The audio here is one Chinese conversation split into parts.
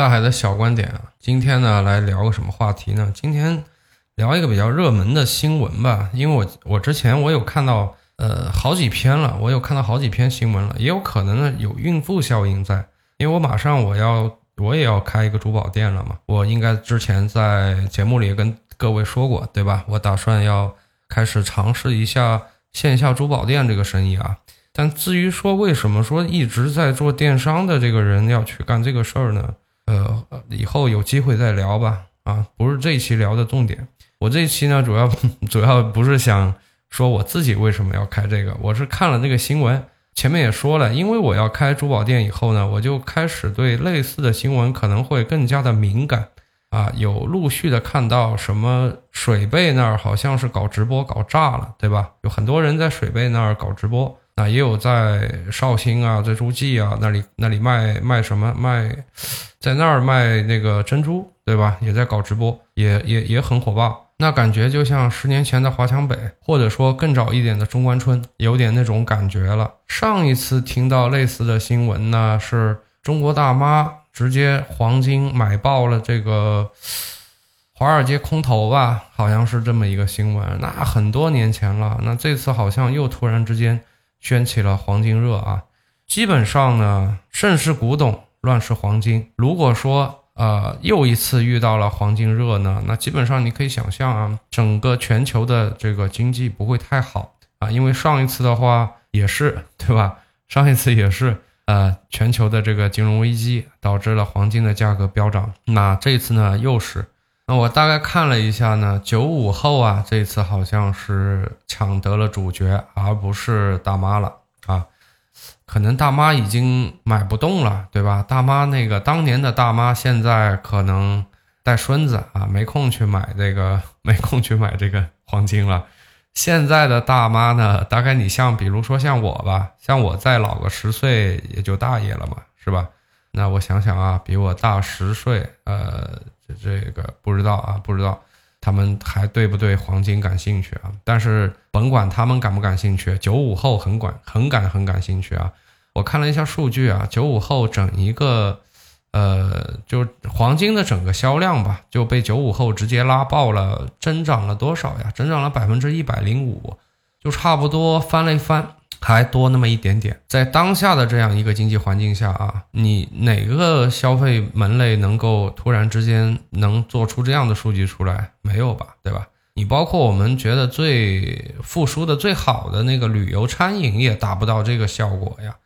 大海的小观点啊，今天呢来聊个什么话题呢？今天聊一个比较热门的新闻吧，因为我我之前我有看到呃好几篇了，我有看到好几篇新闻了，也有可能呢有孕妇效应在，因为我马上我要我也要开一个珠宝店了嘛，我应该之前在节目里跟各位说过对吧？我打算要开始尝试一下线下珠宝店这个生意啊。但至于说为什么说一直在做电商的这个人要去干这个事儿呢？呃，以后有机会再聊吧。啊，不是这一期聊的重点。我这一期呢，主要 主要不是想说我自己为什么要开这个，我是看了那个新闻，前面也说了，因为我要开珠宝店以后呢，我就开始对类似的新闻可能会更加的敏感。啊，有陆续的看到什么水贝那儿好像是搞直播搞炸了，对吧？有很多人在水贝那儿搞直播。啊，也有在绍兴啊，在诸暨啊那里那里卖卖什么卖，在那儿卖那个珍珠，对吧？也在搞直播，也也也很火爆。那感觉就像十年前的华强北，或者说更早一点的中关村，有点那种感觉了。上一次听到类似的新闻呢，是中国大妈直接黄金买爆了这个华尔街空头吧，好像是这么一个新闻。那很多年前了，那这次好像又突然之间。掀起了黄金热啊！基本上呢，盛世古董，乱世黄金。如果说呃又一次遇到了黄金热呢，那基本上你可以想象啊，整个全球的这个经济不会太好啊，因为上一次的话也是对吧？上一次也是呃全球的这个金融危机导致了黄金的价格飙涨，那这次呢又是。那我大概看了一下呢，九五后啊，这次好像是抢得了主角，而不是大妈了啊。可能大妈已经买不动了，对吧？大妈那个当年的大妈，现在可能带孙子啊，没空去买这个，没空去买这个黄金了。现在的大妈呢，大概你像比如说像我吧，像我再老个十岁，也就大爷了嘛，是吧？那我想想啊，比我大十岁，呃。这个不知道啊，不知道他们还对不对黄金感兴趣啊？但是甭管他们感不感兴趣，九五后很管很感很感兴趣啊！我看了一下数据啊，九五后整一个，呃，就黄金的整个销量吧，就被九五后直接拉爆了，增长了多少呀？增长了百分之一百零五，就差不多翻了一番。还多那么一点点，在当下的这样一个经济环境下啊，你哪个消费门类能够突然之间能做出这样的数据出来？没有吧，对吧？你包括我们觉得最复苏的最好的那个旅游餐饮也达不到这个效果呀。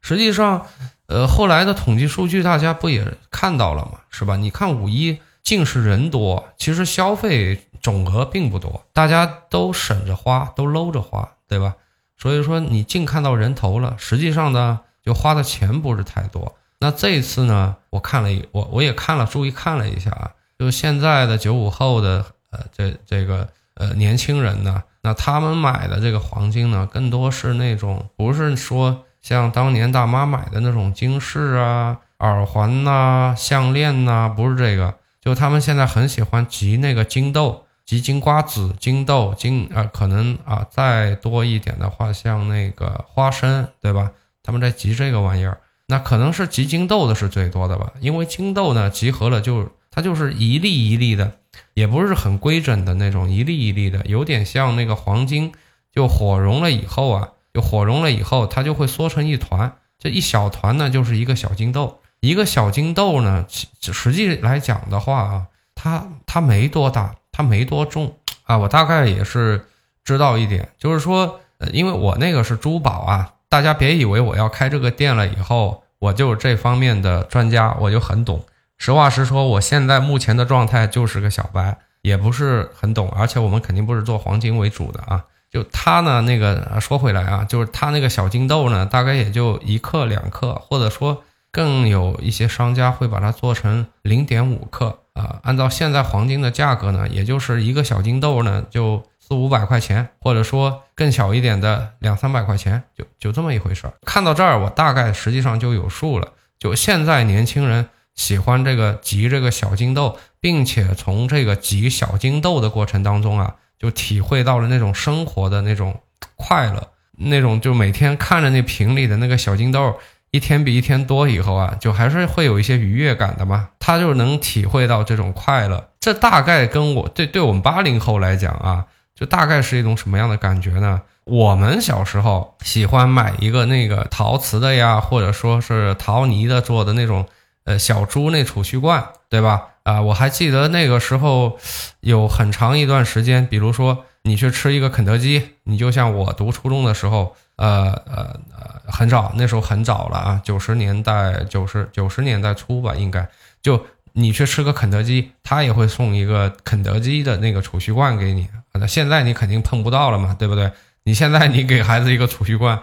实际上，呃，后来的统计数据大家不也看到了吗？是吧？你看五一尽是人多，其实消费总额并不多，大家都省着花，都搂着花，对吧？所以说你净看到人头了，实际上呢，就花的钱不是太多。那这一次呢，我看了一我我也看了，注意看了一下啊，就现在的九五后的呃这这个呃年轻人呢，那他们买的这个黄金呢，更多是那种不是说像当年大妈买的那种金饰啊、耳环呐、项链呐，不是这个，就他们现在很喜欢集那个金豆。集金瓜子、金豆、金啊，可能啊再多一点的话，像那个花生，对吧？他们在集这个玩意儿，那可能是集金豆的是最多的吧？因为金豆呢，集合了就它就是一粒一粒的，也不是很规整的那种，一粒一粒的，有点像那个黄金，就火融了以后啊，就火融了以后，它就会缩成一团，这一小团呢就是一个小金豆，一个小金豆呢，实际来讲的话啊，它它没多大。它没多重啊，我大概也是知道一点，就是说，因为我那个是珠宝啊，大家别以为我要开这个店了以后，我就这方面的专家，我就很懂。实话实说，我现在目前的状态就是个小白，也不是很懂，而且我们肯定不是做黄金为主的啊。就他呢，那个说回来啊，就是他那个小金豆呢，大概也就一克两克，或者说更有一些商家会把它做成零点五克。啊，按照现在黄金的价格呢，也就是一个小金豆呢，就四五百块钱，或者说更小一点的两三百块钱，就就这么一回事儿。看到这儿，我大概实际上就有数了。就现在年轻人喜欢这个集这个小金豆，并且从这个集小金豆的过程当中啊，就体会到了那种生活的那种快乐，那种就每天看着那瓶里的那个小金豆。一天比一天多以后啊，就还是会有一些愉悦感的嘛。他就能体会到这种快乐。这大概跟我对对我们八零后来讲啊，就大概是一种什么样的感觉呢？我们小时候喜欢买一个那个陶瓷的呀，或者说是陶泥的做的那种呃小猪那储蓄罐，对吧？啊，我还记得那个时候有很长一段时间，比如说你去吃一个肯德基，你就像我读初中的时候。呃呃呃，很早，那时候很早了啊，九十年代九十九十年代初吧，应该就你去吃个肯德基，他也会送一个肯德基的那个储蓄罐给你。那现在你肯定碰不到了嘛，对不对？你现在你给孩子一个储蓄罐，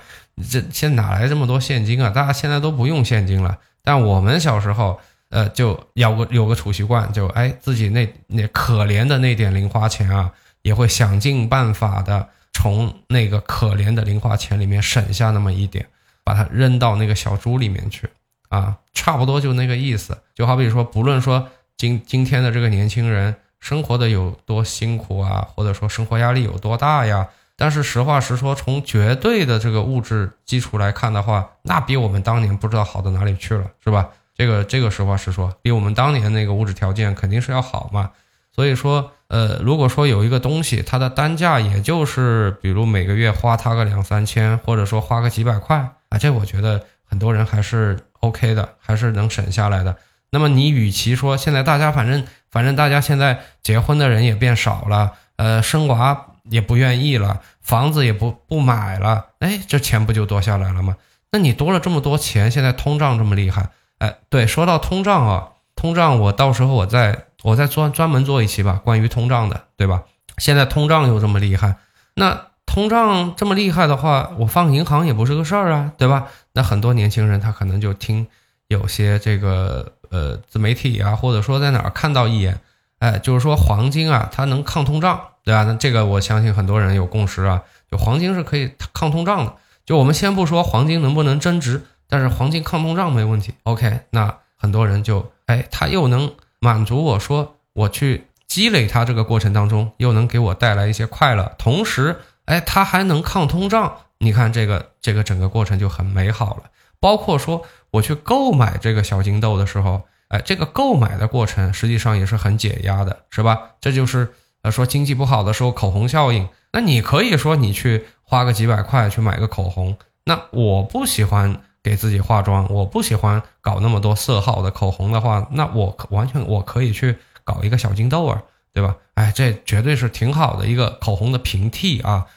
这现哪来这么多现金啊？大家现在都不用现金了，但我们小时候，呃，就有个有个储蓄罐，就哎自己那那可怜的那点零花钱啊，也会想尽办法的。从那个可怜的零花钱里面省下那么一点，把它扔到那个小猪里面去啊，差不多就那个意思。就好比说，不论说今今天的这个年轻人生活的有多辛苦啊，或者说生活压力有多大呀，但是实话实说，从绝对的这个物质基础来看的话，那比我们当年不知道好到哪里去了，是吧？这个这个实话实说，比我们当年那个物质条件肯定是要好嘛。所以说。呃，如果说有一个东西，它的单价也就是，比如每个月花它个两三千，或者说花个几百块啊，这我觉得很多人还是 OK 的，还是能省下来的。那么你与其说现在大家反正反正大家现在结婚的人也变少了，呃，生娃也不愿意了，房子也不不买了，哎，这钱不就多下来了吗？那你多了这么多钱，现在通胀这么厉害，哎，对，说到通胀啊，通胀我到时候我再。我再专专门做一期吧，关于通胀的，对吧？现在通胀又这么厉害，那通胀这么厉害的话，我放银行也不是个事儿啊，对吧？那很多年轻人他可能就听有些这个呃自媒体啊，或者说在哪儿看到一眼，哎，就是说黄金啊，它能抗通胀，对吧？那这个我相信很多人有共识啊，就黄金是可以抗通胀的。就我们先不说黄金能不能增值，但是黄金抗通胀没问题。OK，那很多人就哎，他又能。满足我说我去积累它这个过程当中，又能给我带来一些快乐，同时，哎，它还能抗通胀。你看这个这个整个过程就很美好了。包括说我去购买这个小金豆的时候，哎，这个购买的过程实际上也是很解压的，是吧？这就是呃说经济不好的时候口红效应。那你可以说你去花个几百块去买个口红，那我不喜欢。给自己化妆，我不喜欢搞那么多色号的口红的话，那我完全我可以去搞一个小金豆儿，对吧？哎，这绝对是挺好的一个口红的平替啊，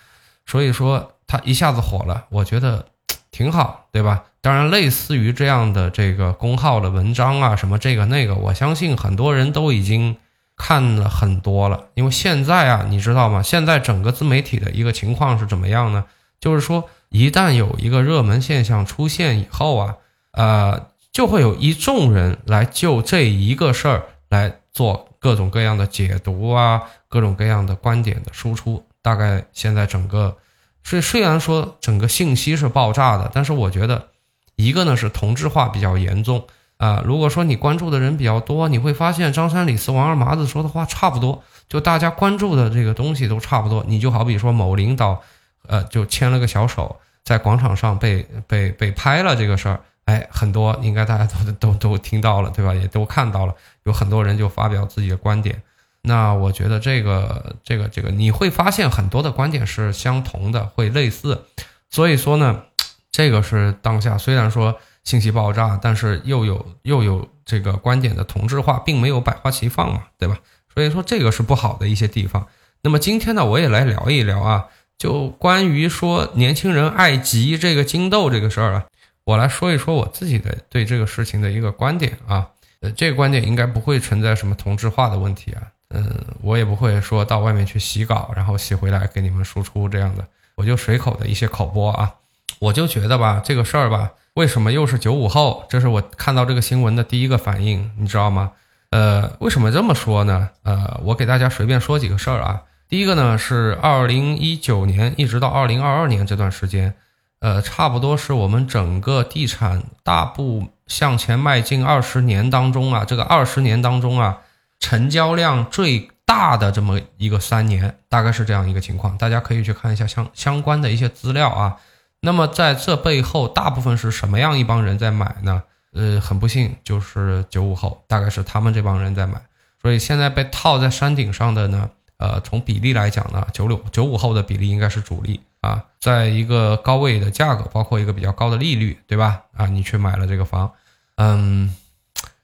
所以说它一下子火了，我觉得挺好，对吧？当然，类似于这样的这个公号的文章啊，什么这个那个，我相信很多人都已经看了很多了，因为现在啊，你知道吗？现在整个自媒体的一个情况是怎么样呢？就是说。一旦有一个热门现象出现以后啊，呃，就会有一众人来就这一个事儿来做各种各样的解读啊，各种各样的观点的输出。大概现在整个，虽虽然说整个信息是爆炸的，但是我觉得一个呢是同质化比较严重啊。如果说你关注的人比较多，你会发现张三李四王二麻子说的话差不多，就大家关注的这个东西都差不多。你就好比说某领导。呃，就牵了个小手，在广场上被被被拍了这个事儿，哎，很多应该大家都都都听到了，对吧？也都看到了，有很多人就发表自己的观点。那我觉得这个这个这个，你会发现很多的观点是相同的，会类似。所以说呢，这个是当下虽然说信息爆炸，但是又有又有这个观点的同质化，并没有百花齐放嘛，对吧？所以说这个是不好的一些地方。那么今天呢，我也来聊一聊啊。就关于说年轻人爱集这个金豆这个事儿啊，我来说一说我自己的对这个事情的一个观点啊。呃，这个观点应该不会存在什么同质化的问题啊。嗯，我也不会说到外面去洗稿，然后洗回来给你们输出这样的。我就随口的一些口播啊。我就觉得吧，这个事儿吧，为什么又是九五后？这是我看到这个新闻的第一个反应，你知道吗？呃，为什么这么说呢？呃，我给大家随便说几个事儿啊。第一个呢是二零一九年一直到二零二二年这段时间，呃，差不多是我们整个地产大步向前迈进二十年当中啊，这个二十年当中啊，成交量最大的这么一个三年，大概是这样一个情况。大家可以去看一下相相关的一些资料啊。那么在这背后，大部分是什么样一帮人在买呢？呃，很不幸，就是九五后，大概是他们这帮人在买。所以现在被套在山顶上的呢，呃，从比例来讲呢，九六九五后的比例应该是主力啊，在一个高位的价格，包括一个比较高的利率，对吧？啊，你去买了这个房，嗯，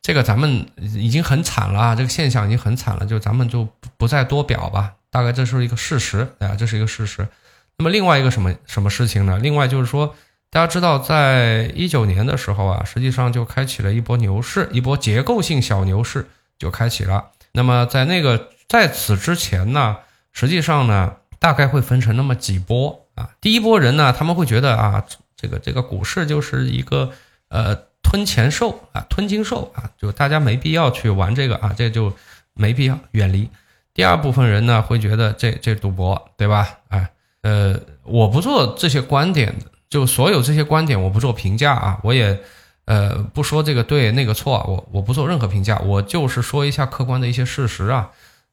这个咱们已经很惨了，这个现象已经很惨了，就咱们就不再多表吧。大概这是一个事实啊，这是一个事实。那么另外一个什么什么事情呢？另外就是说，大家知道，在一九年的时候啊，实际上就开启了一波牛市，一波结构性小牛市就开启了。那么在那个在此之前呢，实际上呢，大概会分成那么几波啊。第一波人呢，他们会觉得啊，这个这个股市就是一个呃吞钱兽啊，吞金兽啊，就大家没必要去玩这个啊，这就没必要远离。第二部分人呢，会觉得这这赌博，对吧？哎。呃，我不做这些观点，就所有这些观点我不做评价啊，我也呃不说这个对那个错，我我不做任何评价，我就是说一下客观的一些事实啊。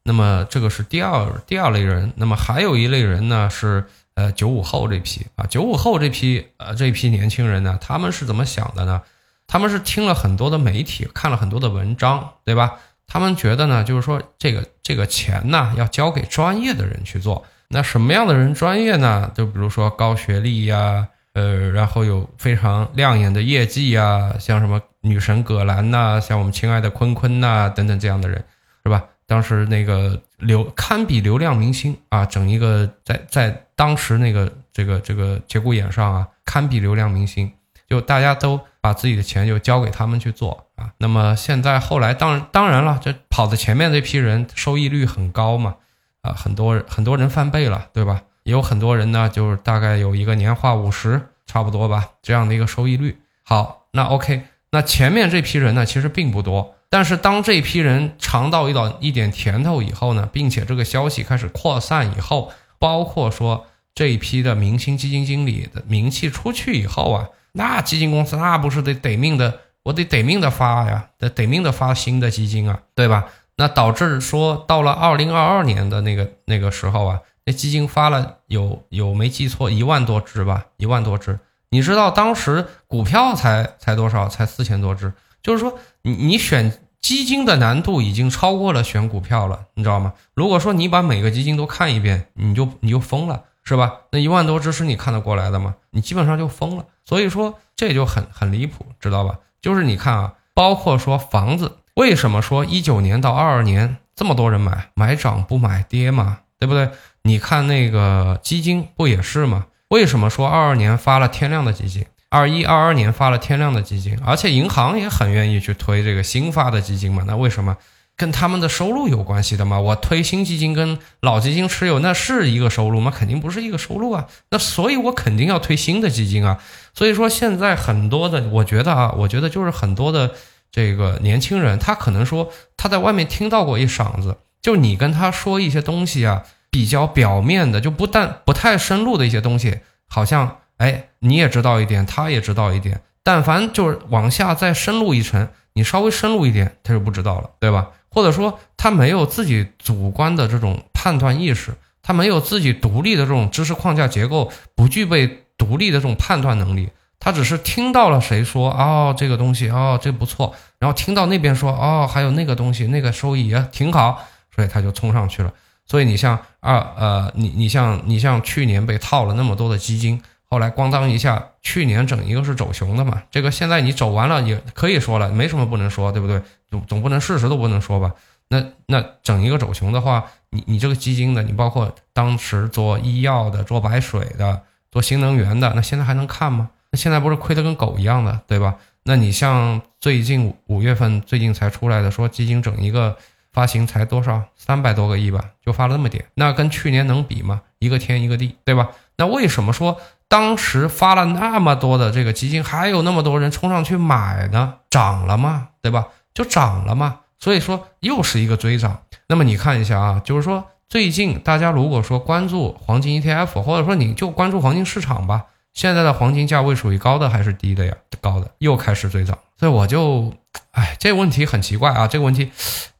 那么这个是第二第二类人，那么还有一类人呢是呃九五后这批啊，九五后这批呃这批年轻人呢，他们是怎么想的呢？他们是听了很多的媒体，看了很多的文章，对吧？他们觉得呢，就是说这个这个钱呢要交给专业的人去做。那什么样的人专业呢？就比如说高学历呀，呃，然后有非常亮眼的业绩呀，像什么女神葛兰呐，像我们亲爱的坤坤呐，等等这样的人，是吧？当时那个流堪比流量明星啊，整一个在在当时那个这个这个节骨眼上啊，堪比流量明星，就大家都把自己的钱就交给他们去做啊。那么现在后来当当然了，这跑在前面这批人收益率很高嘛。啊，很多很多人翻倍了，对吧？也有很多人呢，就是大概有一个年化五十，差不多吧，这样的一个收益率。好，那 OK，那前面这批人呢，其实并不多，但是当这批人尝到一到一点甜头以后呢，并且这个消息开始扩散以后，包括说这一批的明星基金经理的名气出去以后啊，那基金公司那不是得得命的，我得得命的发呀，得得命的发新的基金啊，对吧？那导致说，到了二零二二年的那个那个时候啊，那基金发了有有没记错一万多只吧，一万多只。你知道当时股票才才多少？才四千多只。就是说，你你选基金的难度已经超过了选股票了，你知道吗？如果说你把每个基金都看一遍，你就你就疯了，是吧？那一万多只是你看得过来的吗？你基本上就疯了。所以说这就很很离谱，知道吧？就是你看啊，包括说房子。为什么说一九年到二二年这么多人买买涨不买跌嘛？对不对？你看那个基金不也是吗？为什么说二二年发了天量的基金，二一二二年发了天量的基金，而且银行也很愿意去推这个新发的基金嘛？那为什么？跟他们的收入有关系的嘛？我推新基金跟老基金持有那是一个收入吗？肯定不是一个收入啊。那所以我肯定要推新的基金啊。所以说现在很多的，我觉得啊，我觉得就是很多的。这个年轻人，他可能说他在外面听到过一嗓子，就你跟他说一些东西啊，比较表面的，就不但不太深入的一些东西，好像哎你也知道一点，他也知道一点，但凡就是往下再深入一层，你稍微深入一点，他就不知道了，对吧？或者说他没有自己主观的这种判断意识，他没有自己独立的这种知识框架结构，不具备独立的这种判断能力。他只是听到了谁说哦这个东西哦这不错，然后听到那边说哦还有那个东西那个收益也挺好，所以他就冲上去了。所以你像二呃你你像你像去年被套了那么多的基金，后来咣当一下，去年整一个是走熊的嘛，这个现在你走完了也可以说了，没什么不能说，对不对？总总不能事实都不能说吧？那那整一个走熊的话，你你这个基金的，你包括当时做医药的、做白水的、做新能源的，那现在还能看吗？那现在不是亏得跟狗一样的，对吧？那你像最近五月份最近才出来的，说基金整一个发行才多少三百多个亿吧，就发了那么点，那跟去年能比吗？一个天一个地，对吧？那为什么说当时发了那么多的这个基金，还有那么多人冲上去买呢？涨了吗？对吧？就涨了嘛。所以说又是一个追涨。那么你看一下啊，就是说最近大家如果说关注黄金 ETF，或者说你就关注黄金市场吧。现在的黄金价位属于高的还是低的呀？高的又开始追涨，所以我就，哎，这个问题很奇怪啊。这个问题，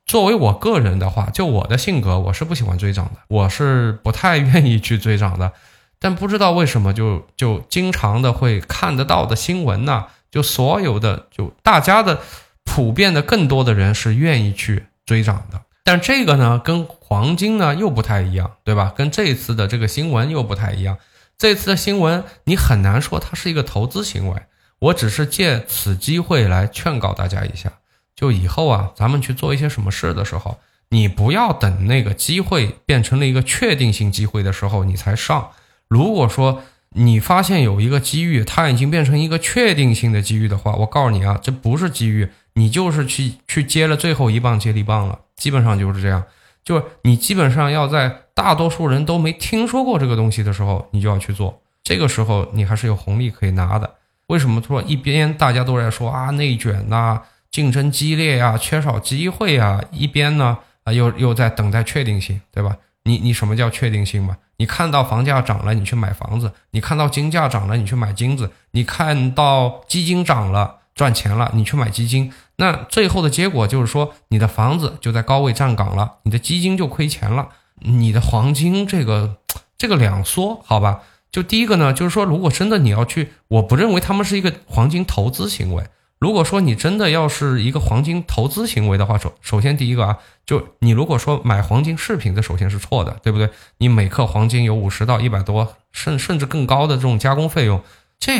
作为我个人的话，就我的性格，我是不喜欢追涨的，我是不太愿意去追涨的。但不知道为什么就就经常的会看得到的新闻呢，就所有的就大家的普遍的更多的人是愿意去追涨的。但这个呢，跟黄金呢又不太一样，对吧？跟这次的这个新闻又不太一样。这次的新闻你很难说它是一个投资行为。我只是借此机会来劝告大家一下，就以后啊，咱们去做一些什么事的时候，你不要等那个机会变成了一个确定性机会的时候你才上。如果说你发现有一个机遇，它已经变成一个确定性的机遇的话，我告诉你啊，这不是机遇，你就是去去接了最后一棒接力棒了。基本上就是这样，就是你基本上要在大多数人都没听说过这个东西的时候，你就要去做。这个时候你还是有红利可以拿的。为什么说一边大家都在说啊内卷呐，竞争激烈呀，缺少机会啊，一边呢啊又又在等待确定性，对吧？你你什么叫确定性嘛？你看到房价涨了，你去买房子；你看到金价涨了，你去买金子；你看到基金涨了。赚钱了，你去买基金，那最后的结果就是说，你的房子就在高位站岗了，你的基金就亏钱了，你的黄金这个这个两说，好吧？就第一个呢，就是说，如果真的你要去，我不认为他们是一个黄金投资行为。如果说你真的要是一个黄金投资行为的话，首首先第一个啊，就你如果说买黄金饰品，这首先是错的，对不对？你每克黄金有五十到一百多，甚甚至更高的这种加工费用。这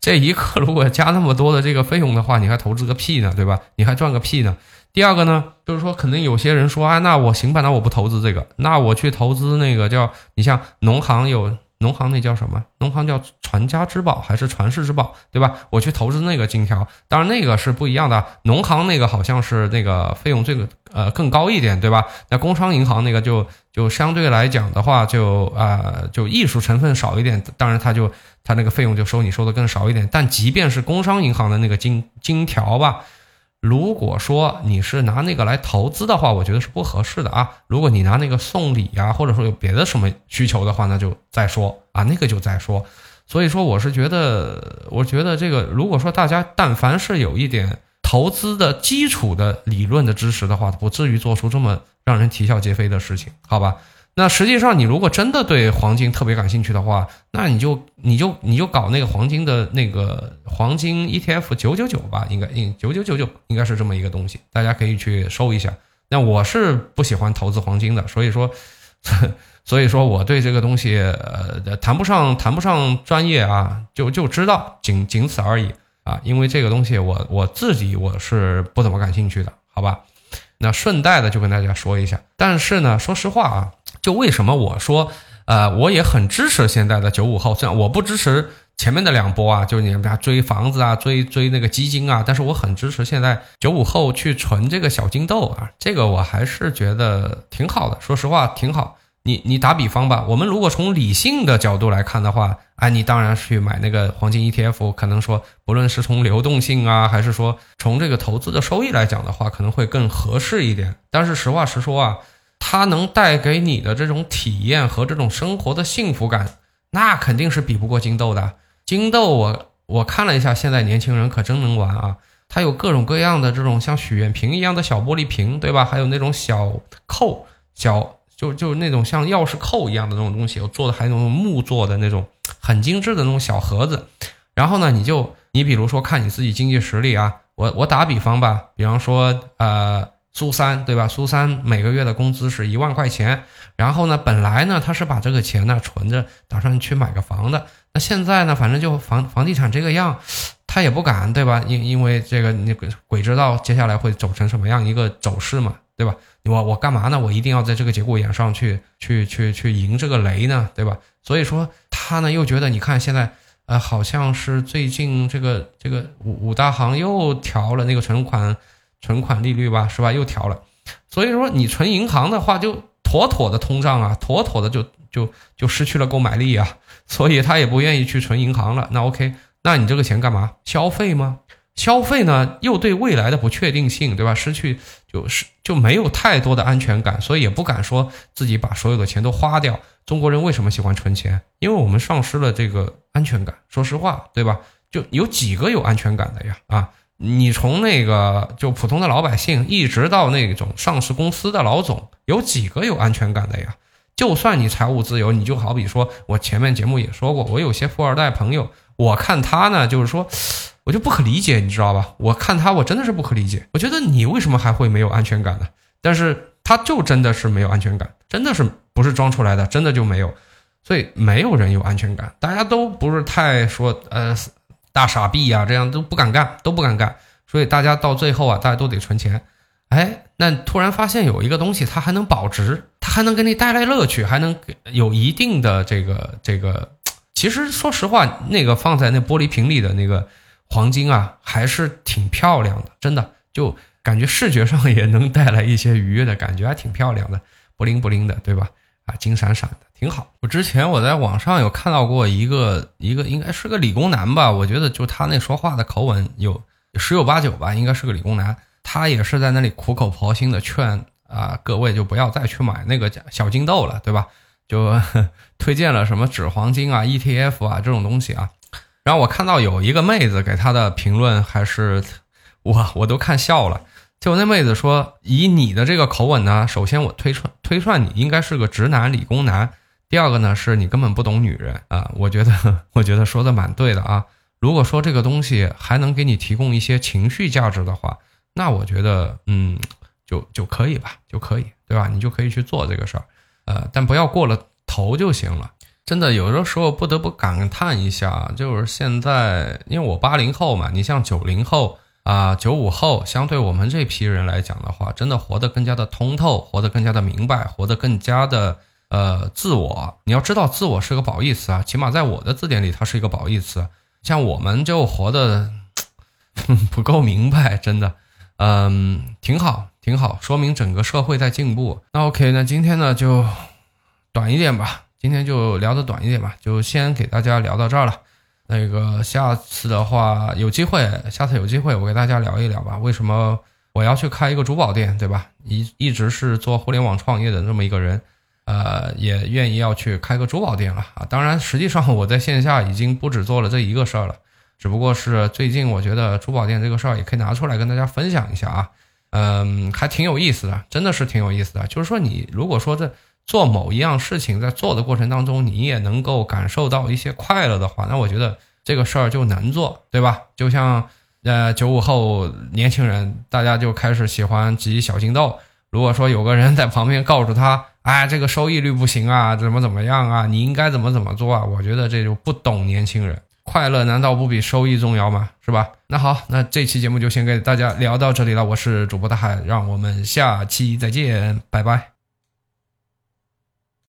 这一克如果加那么多的这个费用的话，你还投资个屁呢，对吧？你还赚个屁呢？第二个呢，就是说，可能有些人说啊，那我行吧，那我不投资这个，那我去投资那个叫你像农行有。农行那叫什么？农行叫传家之宝还是传世之宝，对吧？我去投资那个金条，当然那个是不一样的。农行那个好像是那个费用这个呃更高一点，对吧？那工商银行那个就就相对来讲的话，就啊就艺术成分少一点，当然它就它那个费用就收你收的更少一点。但即便是工商银行的那个金金条吧。如果说你是拿那个来投资的话，我觉得是不合适的啊。如果你拿那个送礼呀，或者说有别的什么需求的话，那就再说啊，那个就再说。所以说，我是觉得，我觉得这个，如果说大家但凡是有一点投资的基础的理论的知识的话，不至于做出这么让人啼笑皆非的事情，好吧？那实际上，你如果真的对黄金特别感兴趣的话，那你就你就你就搞那个黄金的那个黄金 ETF 九九九吧，应该应九九九九应该是这么一个东西，大家可以去搜一下。那我是不喜欢投资黄金的，所以说，所以说我对这个东西呃谈不上谈不上专业啊，就就知道仅仅此而已啊，因为这个东西我我自己我是不怎么感兴趣的，好吧？那顺带的就跟大家说一下，但是呢，说实话啊。就为什么我说，呃，我也很支持现在的九五后，虽然我不支持前面的两波啊，就是你们家追房子啊，追追那个基金啊，但是我很支持现在九五后去存这个小金豆啊，这个我还是觉得挺好的，说实话挺好。你你打比方吧，我们如果从理性的角度来看的话，哎，你当然去买那个黄金 ETF，可能说不论是从流动性啊，还是说从这个投资的收益来讲的话，可能会更合适一点。但是实话实说啊。它能带给你的这种体验和这种生活的幸福感，那肯定是比不过金豆的。金豆，我我看了一下，现在年轻人可真能玩啊！它有各种各样的这种像许愿瓶一样的小玻璃瓶，对吧？还有那种小扣，小就就那种像钥匙扣一样的那种东西，我做的还有那种木做的那种很精致的那种小盒子。然后呢，你就你比如说看你自己经济实力啊，我我打比方吧，比方说呃。苏三对吧？苏三每个月的工资是一万块钱，然后呢，本来呢他是把这个钱呢存着，打算去买个房的。那现在呢，反正就房房地产这个样，他也不敢对吧？因因为这个那个鬼知道接下来会走成什么样一个走势嘛，对吧？我我干嘛呢？我一定要在这个节骨眼上去去去去迎这个雷呢，对吧？所以说他呢又觉得，你看现在呃好像是最近这个这个五五大行又调了那个存款。存款利率吧，是吧？又调了，所以说你存银行的话，就妥妥的通胀啊，妥妥的就就就失去了购买力啊，所以他也不愿意去存银行了。那 OK，那你这个钱干嘛？消费吗？消费呢，又对未来的不确定性，对吧？失去就是就没有太多的安全感，所以也不敢说自己把所有的钱都花掉。中国人为什么喜欢存钱？因为我们丧失了这个安全感。说实话，对吧？就有几个有安全感的呀？啊？你从那个就普通的老百姓，一直到那种上市公司的老总，有几个有安全感的呀？就算你财务自由，你就好比说我前面节目也说过，我有些富二代朋友，我看他呢，就是说，我就不可理解，你知道吧？我看他，我真的是不可理解。我觉得你为什么还会没有安全感呢？但是他就真的是没有安全感，真的是不是装出来的，真的就没有。所以没有人有安全感，大家都不是太说呃大傻逼呀，这样都不敢干，都不敢干。所以大家到最后啊，大家都得存钱。哎，那突然发现有一个东西，它还能保值，它还能给你带来乐趣，还能有一定的这个这个。其实说实话，那个放在那玻璃瓶里的那个黄金啊，还是挺漂亮的，真的，就感觉视觉上也能带来一些愉悦的感觉，还挺漂亮的，不灵不灵的，对吧？啊，金闪闪的，挺好。我之前我在网上有看到过一个一个，应该是个理工男吧？我觉得就他那说话的口吻有十有八九吧，应该是个理工男。他也是在那里苦口婆心的劝啊，各位就不要再去买那个小金豆了，对吧？就 推荐了什么纸黄金啊、ETF 啊这种东西啊。然后我看到有一个妹子给他的评论，还是我我都看笑了。就那妹子说，以你的这个口吻呢，首先我推算推算你应该是个直男理工男。第二个呢，是你根本不懂女人啊。我觉得 我觉得说的蛮对的啊。如果说这个东西还能给你提供一些情绪价值的话，那我觉得嗯，就就可以吧，就可以，对吧？你就可以去做这个事儿，呃，但不要过了头就行了。真的，有的时候不得不感叹一下，就是现在，因为我八零后嘛，你像九零后。啊，九五后相对我们这批人来讲的话，真的活得更加的通透，活得更加的明白，活得更加的呃自我。你要知道，自我是个褒义词啊，起码在我的字典里，它是一个褒义词。像我们就活得 不够明白，真的，嗯，挺好，挺好，说明整个社会在进步。那 OK，那今天呢就短一点吧，今天就聊的短一点吧，就先给大家聊到这儿了。那个下次的话有机会，下次有机会我给大家聊一聊吧。为什么我要去开一个珠宝店，对吧？一一直是做互联网创业的这么一个人，呃，也愿意要去开个珠宝店了啊。当然，实际上我在线下已经不止做了这一个事儿了，只不过是最近我觉得珠宝店这个事儿也可以拿出来跟大家分享一下啊。嗯，还挺有意思的，真的是挺有意思的。就是说，你如果说这。做某一样事情，在做的过程当中，你也能够感受到一些快乐的话，那我觉得这个事儿就难做，对吧？就像呃九五后年轻人，大家就开始喜欢集小金豆。如果说有个人在旁边告诉他，哎，这个收益率不行啊，怎么怎么样啊，你应该怎么怎么做啊？我觉得这就不懂年轻人，快乐难道不比收益重要吗？是吧？那好，那这期节目就先给大家聊到这里了。我是主播大海，让我们下期再见，拜拜。